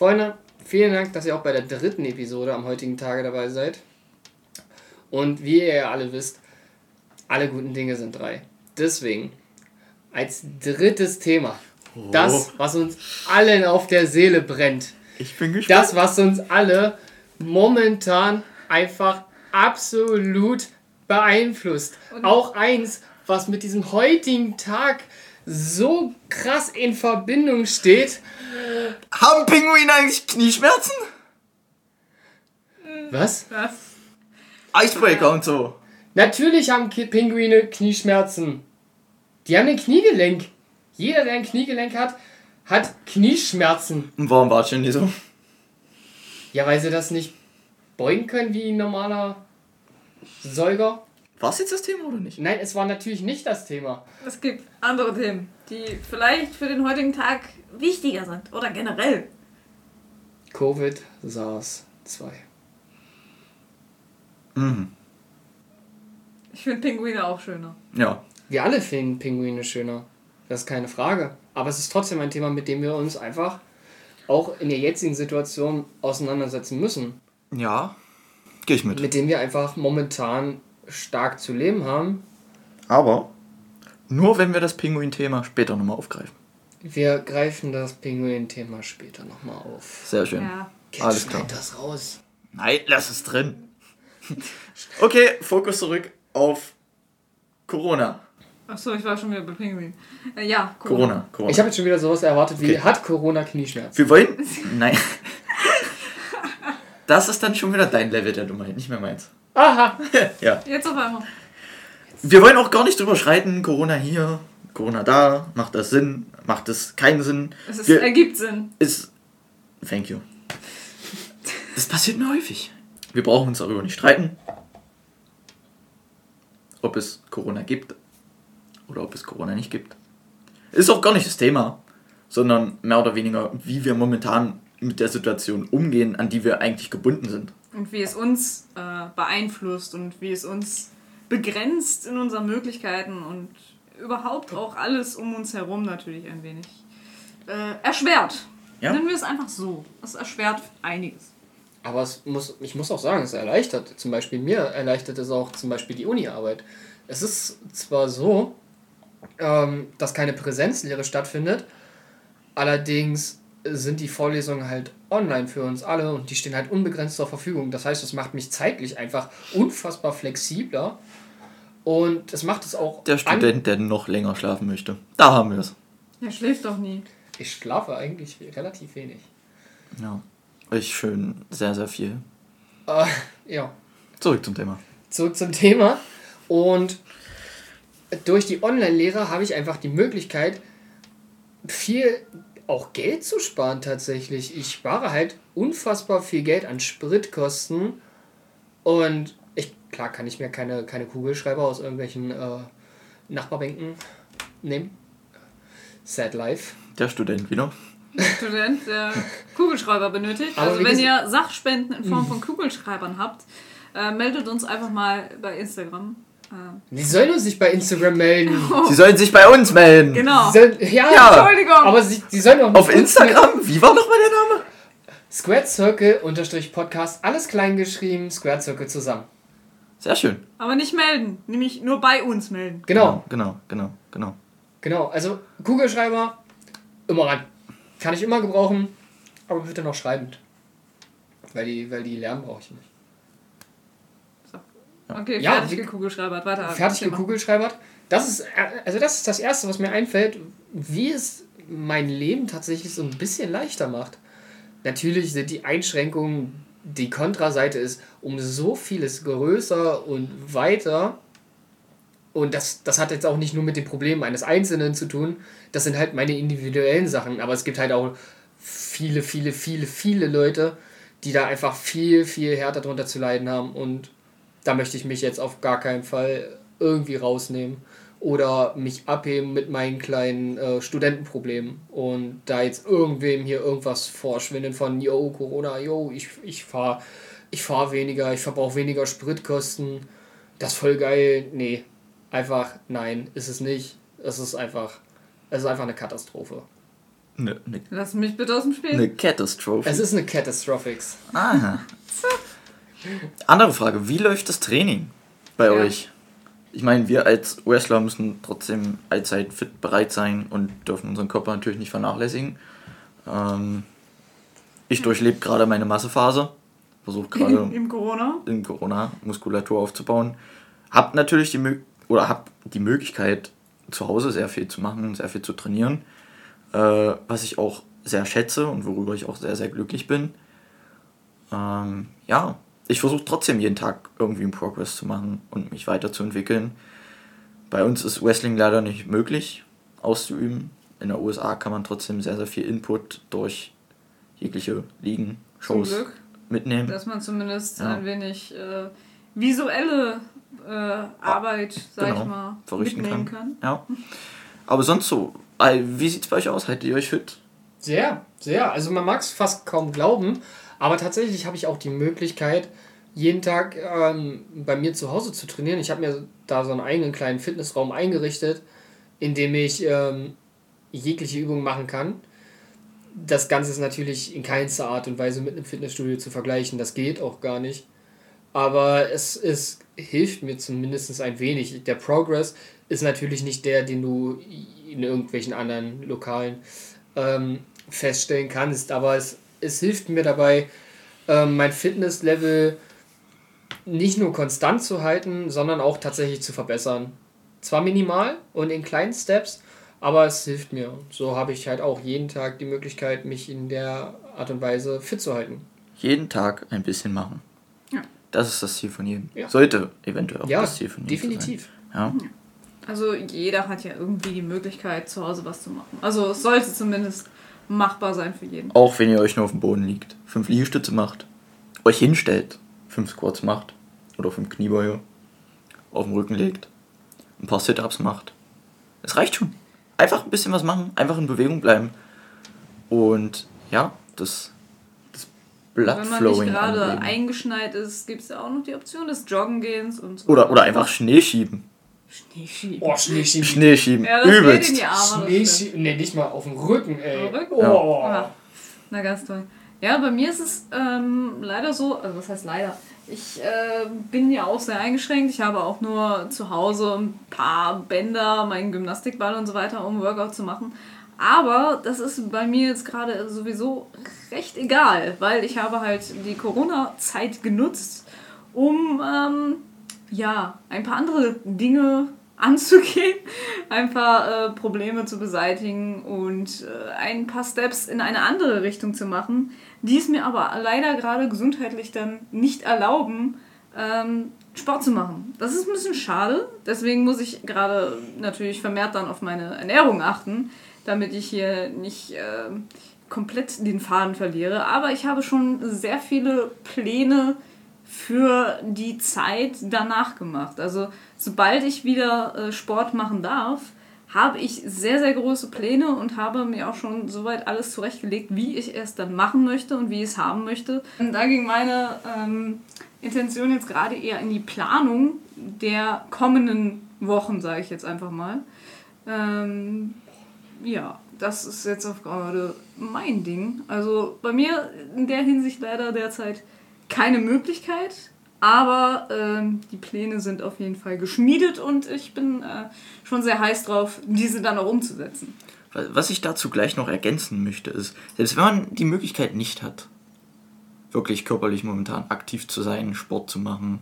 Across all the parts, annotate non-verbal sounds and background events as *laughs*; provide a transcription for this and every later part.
Freunde, vielen Dank, dass ihr auch bei der dritten Episode am heutigen Tage dabei seid. Und wie ihr ja alle wisst, alle guten Dinge sind drei. Deswegen, als drittes Thema, Oh. das, was uns allen auf der Seele brennt. Ich bin gespannt. Das, was uns alle momentan einfach absolut beeinflusst. Auch eins, was mit diesem heutigen Tag so krass in Verbindung steht. Haben Pinguine eigentlich Knieschmerzen? Was? Was? Icebreaker und so. Natürlich haben Pinguine Knieschmerzen. Die haben ein Kniegelenk. Jeder, der ein Kniegelenk hat, hat Knieschmerzen. Und warum denn nicht so? Ja, weil sie das nicht beugen können wie ein normaler Säuger. War es jetzt das Thema oder nicht? Nein, es war natürlich nicht das Thema. Es gibt andere Themen, die vielleicht für den heutigen Tag wichtiger sind. Oder generell. Covid, SARS 2. Mhm. Ich finde Pinguine auch schöner. Ja. Wir alle finden Pinguine schöner. Das ist keine Frage. Aber es ist trotzdem ein Thema, mit dem wir uns einfach auch in der jetzigen Situation auseinandersetzen müssen. Ja. Geh ich mit. Mit dem wir einfach momentan stark zu leben haben. Aber nur wenn wir das Pinguin-Thema später nochmal aufgreifen. Wir greifen das Pinguin-Thema später nochmal auf. Sehr schön. Ja. Jetzt Alles klar. das raus. Nein, lass es drin. okay, Fokus zurück auf Corona. Achso, ich war schon wieder bei Pinguin. Äh, ja, Corona. Corona. Ich habe jetzt schon wieder sowas erwartet wie, Okay. hat Corona Knieschmerzen? Wir wollen. Nein. Das ist dann schon wieder dein Level der Dummheit, nicht mehr meins. Aha! *laughs* Ja. Jetzt auf einmal. Wir wollen auch gar nicht drüber schreiten, Corona hier, Corona da, macht das Sinn, macht es keinen Sinn. Es ist, Wir- ergibt Sinn. ist. Thank you. Das passiert mir häufig. Wir brauchen uns darüber nicht streiten, ob es Corona gibt oder ob es Corona nicht gibt. Ist auch gar nicht das Thema, sondern mehr oder weniger, wie wir momentan mit der Situation umgehen, an die wir eigentlich gebunden sind. Und wie es uns äh, beeinflusst und wie es uns begrenzt in unseren Möglichkeiten und überhaupt auch alles um uns herum natürlich ein wenig äh, erschwert. Ja. Nennen wir es einfach so. Es erschwert einiges. Aber es muss, ich muss auch sagen, es erleichtert. Zum Beispiel mir erleichtert es auch zum Beispiel die Uni-Arbeit. Es ist zwar so, ähm, dass keine Präsenzlehre stattfindet, allerdings sind die Vorlesungen halt online für uns alle und die stehen halt unbegrenzt zur Verfügung. Das heißt, es macht mich zeitlich einfach unfassbar flexibler und es macht es auch. Der Student, der noch länger schlafen möchte. Da haben wir es. Er schläft doch nie. Ich schlafe eigentlich relativ wenig. Ja. Ich schön sehr, sehr viel. Äh, ja. Zurück zum Thema. zurück zum Thema. Und durch die Online-Lehre habe ich einfach die Möglichkeit, viel auch Geld zu sparen tatsächlich. Ich spare halt unfassbar viel Geld an Spritkosten. Und ich, klar kann ich mir keine, keine Kugelschreiber aus irgendwelchen äh, Nachbarbänken nehmen. Sad life. Der Student wieder. Student, der Kugelschreiber benötigt. Aber also wenn ihr Sachspenden in Form von Kugelschreibern habt, äh, meldet uns einfach mal bei Instagram. Äh, Die sollen uns nicht bei Instagram melden. Sie sollen sich bei uns melden. genau. Sollen, ja, Ja. Entschuldigung. aber sie, die sollen auch Auf Instagram? Wie war nochmal der Name? Squared Circle unterstrich Podcast, alles klein geschrieben, Squared Circle zusammen. Sehr schön. Aber nicht melden. Nämlich nur bei uns melden. Genau, Genau, genau, genau. genau. Also Kugelschreiber, immer ran. Kann ich immer gebrauchen, aber bitte noch schreibend. Weil die, weil die Lärm brauche ich nicht. Okay, Ja, fertig gekugelschreibert. Weiter. Fertig gekugelschreibert. Das ist, äh, also das ist das Erste, was mir einfällt, wie es mein Leben tatsächlich so ein bisschen leichter macht. Natürlich sind die Einschränkungen, die Kontraseite ist um so vieles größer und weiter. Und das, das hat jetzt auch nicht nur mit den Problemen eines Einzelnen zu tun. Das sind halt meine individuellen Sachen. Aber es gibt halt auch viele, viele, viele, viele Leute, die da einfach viel, viel härter drunter zu leiden haben. Und da möchte ich mich jetzt auf gar keinen Fall irgendwie rausnehmen oder mich abheben mit meinen kleinen äh, Studentenproblemen und da jetzt irgendwem hier irgendwas vorschwinden von, yo, Corona, yo, ich, ich fahre ich fahr weniger, ich verbrauche weniger Spritkosten, das ist voll geil. Nee, einfach nein, ist es nicht. Es ist einfach, es ist einfach eine Katastrophe. Eine ne, Lass mich bitte aus dem Spiel. ne Catastrophe. Es ist eine Catastrophics. Aha. Andere Frage, wie läuft das Training bei Ja. euch? Ich meine, wir als Wrestler müssen trotzdem allzeit fit bereit sein und dürfen unseren Körper natürlich nicht vernachlässigen. Ähm, ich durchlebe gerade meine Massephase, versuche *laughs* gerade Im Corona. in Corona Muskulatur aufzubauen. Hab natürlich die Mö oder hab die Möglichkeit zu Hause sehr viel zu machen, sehr viel zu trainieren, äh, was ich auch sehr schätze und worüber ich auch sehr sehr glücklich bin. Ähm, ja, ich versuche trotzdem jeden Tag irgendwie einen Progress zu machen und mich weiterzuentwickeln. Bei uns ist Wrestling leider nicht möglich auszuüben. In der USA kann man trotzdem sehr sehr viel Input durch jegliche Ligen, Shows mitnehmen. Dass man zumindest Ja. ein wenig äh, visuelle äh, Arbeit, sag ich Genau, mal, verrichten mitnehmen kann. kann. Ja. Aber sonst so, wie sieht's bei euch aus? Haltet ihr euch fit? Sehr, sehr. Also man mag es fast kaum glauben, aber tatsächlich habe ich auch die Möglichkeit, jeden Tag ähm, bei mir zu Hause zu trainieren. Ich habe mir da so einen eigenen kleinen Fitnessraum eingerichtet, in dem ich ähm, jegliche Übung machen kann. Das Ganze ist natürlich in keinster Art und Weise mit einem Fitnessstudio zu vergleichen. Das geht auch gar nicht. Aber es, es hilft mir zumindest ein wenig. Der Progress ist natürlich nicht der, den du in irgendwelchen anderen Lokalen ähm, feststellen kannst. Aber es, es hilft mir dabei, ähm, mein Fitnesslevel nicht nur konstant zu halten, sondern auch tatsächlich zu verbessern. Zwar minimal und in kleinen Steps, aber es hilft mir. So habe ich halt auch jeden Tag die Möglichkeit, mich in der Art und Weise fit zu halten. Jeden Tag ein bisschen machen. Ja. Das ist das Ziel von jedem. Ja. Sollte eventuell auch Ja, das Ziel von jedem definitiv. sein. Ja. Also jeder hat ja irgendwie die Möglichkeit, zu Hause was zu machen. Also es sollte zumindest machbar sein für jeden. Auch wenn ihr euch nur auf dem Boden liegt. Fünf Liegestütze macht, euch hinstellt, fünf Squats macht oder fünf Kniebeuge, auf den Rücken legt, ein paar Sit-Ups macht. Es reicht schon. Einfach ein bisschen was machen, einfach in Bewegung bleiben. Und ja, das, das Blood Wenn man nicht gerade eingeschneit ist, gibt es ja auch noch die Option des Joggengehens und so. Oder, oder einfach Schnee schieben. Schnee schieben. Oh, Schnee schieben. Schnee schieben. Ja, das geht Übelst. in die Arme. das Schnee stimmt. schieben. Nee, nicht mal auf dem Rücken, ey. Auf dem Rücken? Oh. Ah, na, ganz toll. Ja, bei mir ist es ähm, leider so, also was heißt leider? Ich äh, bin ja auch sehr eingeschränkt. Ich habe auch nur zu Hause ein paar Bänder, meinen Gymnastikball und so weiter, um Workout zu machen. Aber das ist bei mir jetzt gerade sowieso recht egal, weil ich habe halt die Corona-Zeit genutzt, um ähm, ja, ein paar andere Dinge *laughs* anzugehen, ein paar äh, Probleme zu beseitigen und äh, ein paar Steps in eine andere Richtung zu machen, die es mir aber leider gerade gesundheitlich dann nicht erlauben, ähm, Sport zu machen. Das ist ein bisschen schade, deswegen muss ich gerade natürlich vermehrt dann auf meine Ernährung achten, damit ich hier nicht äh, komplett den Faden verliere. Aber ich habe schon sehr viele Pläne für die Zeit danach gemacht. Also sobald ich wieder äh, Sport machen darf, habe ich sehr, sehr große Pläne und habe mir auch schon soweit alles zurechtgelegt, wie ich es dann machen möchte und wie ich es haben möchte. Und da ging meine ähm, Intention jetzt gerade eher in die Planung der kommenden Wochen, sage ich jetzt einfach mal. Ähm, ja, das ist jetzt auch gerade mein Ding. Also bei mir in der Hinsicht leider derzeit keine Möglichkeit, aber ähm, die Pläne sind auf jeden Fall geschmiedet und ich bin äh, schon sehr heiß drauf, diese dann auch umzusetzen. Was ich dazu gleich noch ergänzen möchte, ist, selbst wenn man die Möglichkeit nicht hat, wirklich körperlich momentan aktiv zu sein, Sport zu machen,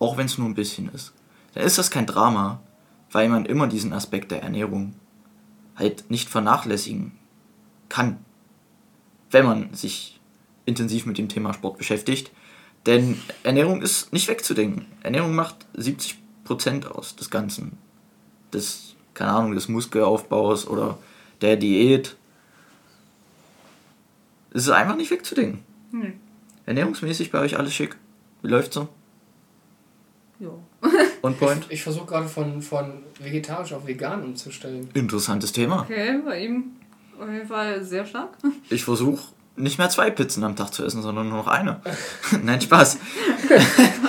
auch wenn es nur ein bisschen ist, dann ist das kein Drama, weil man immer diesen Aspekt der Ernährung halt nicht vernachlässigen kann, wenn man sich intensiv mit dem Thema Sport beschäftigt. Denn Ernährung ist nicht wegzudenken. Ernährung macht 70% aus des Ganzen. Des, keine Ahnung, des Muskelaufbaus oder der Diät. Es ist einfach nicht wegzudenken. Hm. Ernährungsmäßig bei euch alles schick. Wie läuft's so? Ja. *laughs* On point? Ich versuche gerade von, von vegetarisch auf vegan umzustellen. Interessantes Thema. Okay, bei ihm auf jeden Fall sehr stark. Ich versuche nicht mehr zwei Pizzen am Tag zu essen, sondern nur noch eine. *laughs* Nein, Spaß.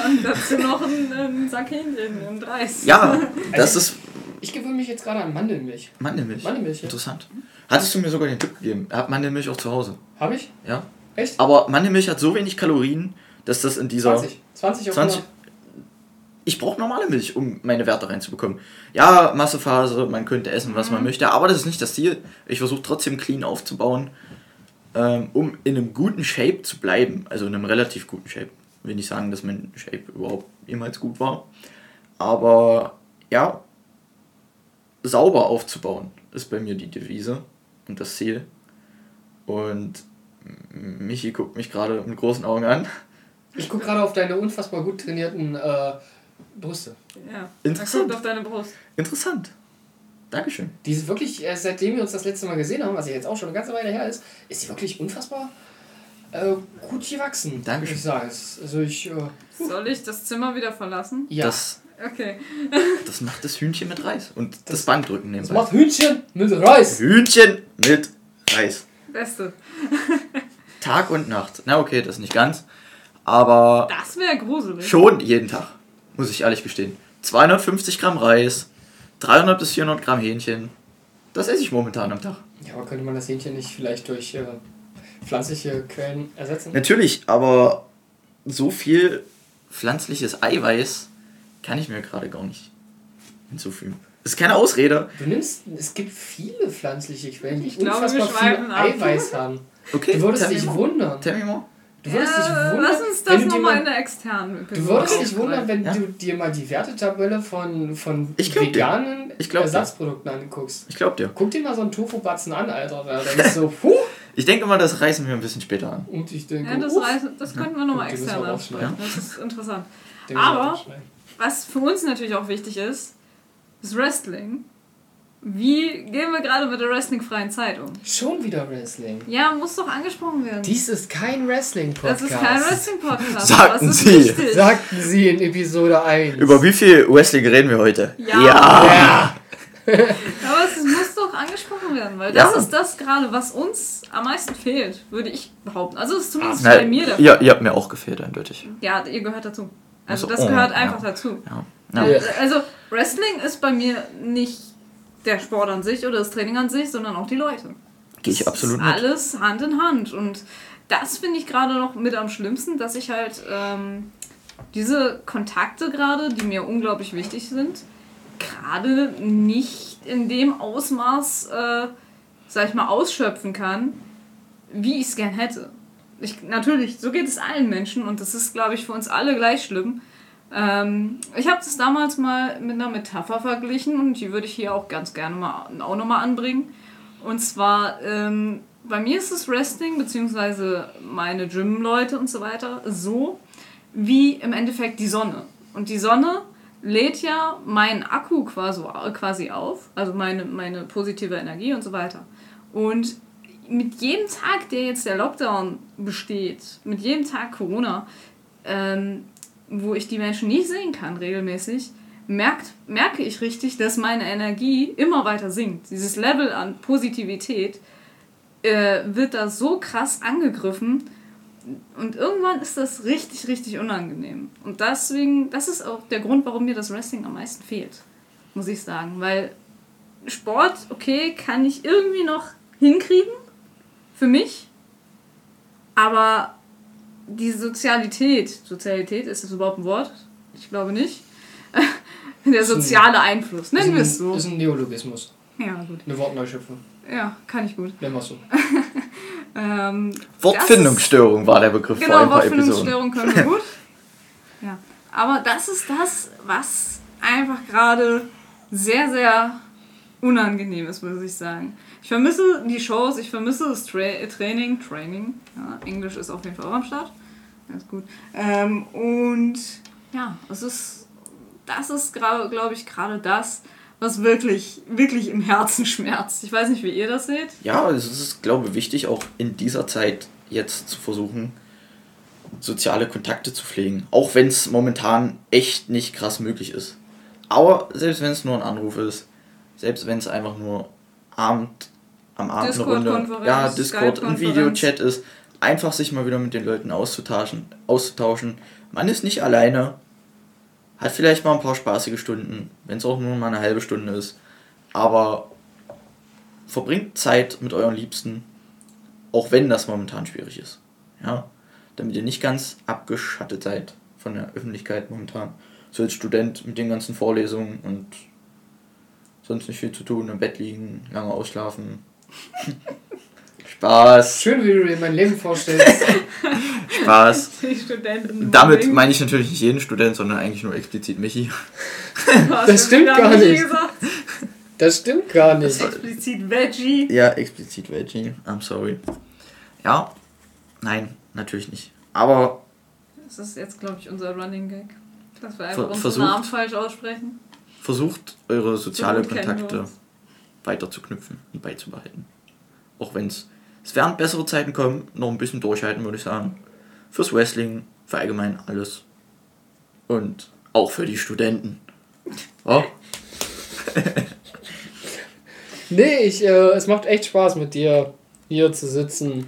Und dazu noch ein, ein Sack Hähnchen im Dreis. Ja, *laughs* das ist Ich gewöhne mich jetzt gerade an Mandelmilch. Mandelmilch. Mandelmilch, ja. Interessant. Hattest du mir sogar den Tipp gegeben. Er hat Mandelmilch auch zu Hause. Habe ich? Ja. Echt? Aber Mandelmilch hat so wenig Kalorien, dass das in dieser. 20. 20 auf 20 ich brauche normale Milch, um meine Werte reinzubekommen. Ja, Massephase, man könnte essen, was man möchte, aber das ist nicht das Ziel. Ich versuche trotzdem clean aufzubauen, ähm, um in einem guten Shape zu bleiben. Also in einem relativ guten Shape. Ich will nicht sagen, dass mein Shape überhaupt jemals gut war. Aber ja, sauber aufzubauen ist bei mir die Devise und das Ziel. Und Michi guckt mich gerade mit großen Augen an. Ich gucke gerade auf deine unfassbar gut trainierten äh, Brüste. Ja. Interessant. Auf deine Brust. Interessant. Dankeschön. Die ist wirklich, äh, seitdem wir uns das letzte Mal gesehen haben, was ja jetzt auch schon eine ganze Weile her ist, ist sie wirklich unfassbar äh, gut gewachsen. Dankeschön. Ich sagen. Es- Also ich, äh, Soll ich das Zimmer wieder verlassen? ja. Das, Okay. *laughs* das macht das Hühnchen mit Reis. Und das, Bankdrücken das nebenbei. macht Hühnchen mit Reis. Hühnchen mit Reis. Beste. *laughs* Tag und Nacht. Na okay, das nicht ganz. Aber Das wäre gruselig. schon jeden Tag. Muss ich ehrlich gestehen. 250 Gramm Reis, 300 bis 400 Gramm Hähnchen. Das esse ich momentan am Tag. Ja, aber könnte man das Hähnchen nicht vielleicht durch äh, pflanzliche Quellen ersetzen? Natürlich, aber so viel pflanzliches Eiweiß kann ich mir gerade gar nicht hinzufügen. Das ist keine Ausrede. Du nimmst, es gibt viele pflanzliche Quellen, die Ich glaube, wir unfassbar viel schweifen ab. Eiweiß haben. Okay, Du würdest dich wundern. Tell me more. Du würdest dich Ja, wundern, lass uns wenn das du dir nochmal mal, in der externen Du Episode würdest dich wundern, wenn Ja. du dir mal die Wertetabelle von, von veganen Ich glaub dir. Ersatzprodukten anguckst. Ich glaub dir. Guck dir mal so einen Tofu-Batzen an, Alter. Da denkst du so, puh. *laughs* Ich denke mal, das reißen wir ein bisschen später an. Und ich denke, Ja, das, uff, reißt, das könnten wir nochmal extern ansprechen. Das ist interessant. aber-. Was für uns natürlich auch wichtig ist, ist Wrestling. Wie gehen wir gerade mit der wrestlingfreien Zeit um? Schon wieder Wrestling. Ja, muss doch angesprochen werden. Dies ist kein Wrestling-Podcast. das ist kein Wrestling-Podcast. Sagten Sie. Wichtig. Sagten sie in Episode 1. Über wie viel Wrestling reden wir heute? Ja. Ja. *laughs* Aber es muss doch angesprochen werden, weil das Ja. ist das gerade, was uns am meisten fehlt, würde ich behaupten. Also es ist zumindest Na, bei mir der Fall. ihr, ihr habt mir auch gefehlt, eindeutig. Ja, ihr gehört dazu. Also Ach so, das oh, gehört ja. einfach dazu. Ja. Ja. Also, also Wrestling ist bei mir nicht der Sport an sich oder das Training an sich, sondern auch die Leute. Gehe ich absolut mit. alles Hand in Hand. Und das finde ich gerade noch mit am schlimmsten, dass ich halt ähm, diese Kontakte gerade, die mir unglaublich wichtig sind, gerade nicht in dem Ausmaß, äh, sag ich mal, ausschöpfen kann, wie ich es gern hätte. Ich, natürlich, so geht es allen Menschen und das ist, glaube ich, für uns alle gleich schlimm. Ähm, ich habe das damals mal mit einer Metapher verglichen und die würde ich hier auch ganz gerne mal auch nochmal anbringen. Und zwar, ähm, bei mir ist das Wrestling, beziehungsweise meine Gym-Leute und so weiter, so wie im Endeffekt die Sonne. Und die Sonne lädt ja meinen Akku quasi, quasi auf, also meine, meine positive Energie und so weiter. Und mit jedem Tag, der jetzt der Lockdown besteht, mit jedem Tag Corona, ähm, wo ich die Menschen nicht sehen kann regelmäßig, merkt, merke ich richtig, dass meine Energie immer weiter sinkt. Dieses Level an Positivität äh, wird da so krass angegriffen und irgendwann ist das richtig, richtig unangenehm. Und deswegen, das ist auch der Grund, warum mir das Wrestling am meisten fehlt, muss ich sagen. Weil Sport, okay, kann ich irgendwie noch hinkriegen, für mich, aber die Sozialität, Sozialität, ist das überhaupt ein Wort? Ich glaube nicht. *laughs* Der soziale Einfluss, nennen wir es so. ist ein Neologismus. Ja, gut. Eine Wortneuschöpfung. Ja, kann ich gut. Nennen wir es so. *laughs* Ähm, Wortfindungsstörung war der Begriff vor Genau, ein paar Episoden. Wortfindungsstörung können wir gut. *laughs* Ja. Aber das ist das, was einfach gerade sehr, sehr unangenehm ist, muss ich sagen. Ich vermisse die Shows, ich vermisse das Tra Training. Training, ja, Englisch ist auf jeden Fall auch am Start. Ganz gut. Ähm, und ja, es ist, das ist, glaube ich, gerade das, was wirklich, wirklich im Herzen *laughs* schmerzt. Ich weiß nicht, wie ihr das seht. Ja, es ist, glaube ich, wichtig, auch in dieser Zeit jetzt zu versuchen, soziale Kontakte zu pflegen. Auch wenn es momentan echt nicht krass möglich ist. Aber selbst wenn es nur ein Anruf ist, selbst wenn es einfach nur Abend, am Abend eine Runde, ja, Discord, ein. Videochat ist, einfach sich mal wieder mit den Leuten auszutauschen, auszutauschen. Man ist nicht alleine, hat vielleicht mal ein paar spaßige Stunden, wenn es auch nur mal eine halbe Stunde ist. Aber verbringt Zeit mit euren Liebsten, auch wenn das momentan schwierig ist. Ja, damit ihr nicht ganz abgeschattet seid von der Öffentlichkeit momentan. So als Student mit den ganzen Vorlesungen und sonst nicht viel zu tun, im Bett liegen, lange ausschlafen. *laughs* Spaß, Schön, wie du dir mein Leben vorstellst. *laughs* Spaß. Die Studenten. Damit meine ich natürlich nicht jeden Student, sondern eigentlich nur explizit Michi. Das stimmt gar nicht. Das stimmt gar nicht. Explizit Veggie. Ja, explizit Veggie. I'm sorry. Ja, nein, natürlich nicht. Aber Das ist jetzt, glaube ich, unser Running Gag. Dass wir Ver- einfach unseren versucht. Namen falsch aussprechen. versucht, eure soziale So gut kennen wir Kontakte weiter zu knüpfen und beizubehalten. Auch wenn es, es werden bessere Zeiten kommen, noch ein bisschen durchhalten, würde ich sagen. Fürs Wrestling, für allgemein alles. Und auch für die Studenten. Oh, *laughs* Nee, ich, äh, es macht echt Spaß mit dir hier zu sitzen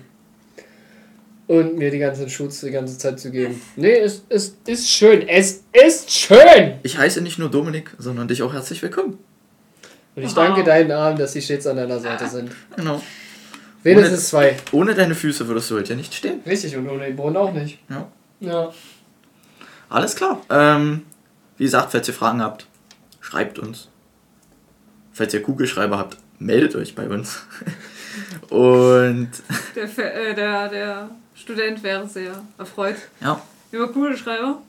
und mir die ganzen Schutz die ganze Zeit zu geben. Nee, es, es ist schön. Es ist schön! ich heiße nicht nur Dominik, sondern dich auch herzlich willkommen. Und ich Wow. danke deinen Armen, dass sie stets an deiner Seite sind. Genau. Wenigstens zwei. Ohne deine Füße würdest du heute ja nicht stehen. Richtig, und ohne den Boden auch nicht. Ja. Ja. Alles klar. Ähm, wie gesagt, falls ihr Fragen habt, schreibt uns. Falls ihr Kugelschreiber habt, meldet euch bei uns. *laughs* Und Der, äh, der, der Student wäre sehr erfreut ja, über Kugelschreiber.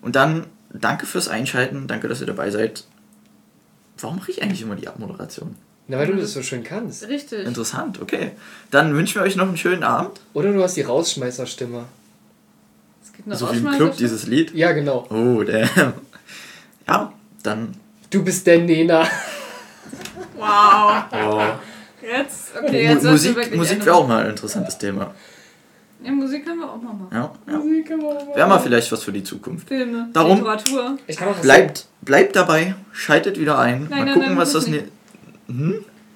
und dann danke fürs Einschalten, danke, dass ihr dabei seid. Warum mache ich eigentlich immer die Abmoderation? Na, weil du das so schön kannst. Richtig. Interessant, okay. Dann wünschen wir euch noch einen schönen Abend. Oder du hast die Rausschmeißerstimme. Es gibt eine So wie im Club, dieses Lied. Ja, genau. Oh, damn. Ja, dann. Du bist der Nena. Wow. Oh. Jetzt, okay, jetzt sollst du Musik, Musik wäre auch mal ein interessantes Thema. Ja, Musik können wir auch mal machen. Ja, ja. Musik kann man Wäre mal vielleicht was für die Zukunft. Filme, Darum- Literatur. Ich kann auch Bleibt, bleibt dabei, schaltet wieder ein. Nein, mal nein, gucken, nein, was das. Ne hm?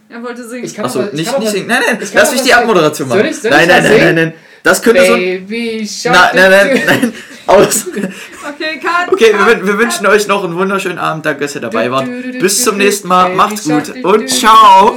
Er wollte singen. Ich kann Achso, ich nicht, kann nicht was- singen. Nein, nein, lass mich die. Abmoderation Soll machen. ich- soll nein, ich nein, nein, nein, nein. Das könnte so. Baby Shark. Na, nein, nein, nein. *laughs* Aus. Okay, cut. Okay, wir, wir cut. wünschen euch noch einen wunderschönen Abend. Danke, dass ihr dabei wart. Bis zum nächsten Mal. Macht's gut und ciao.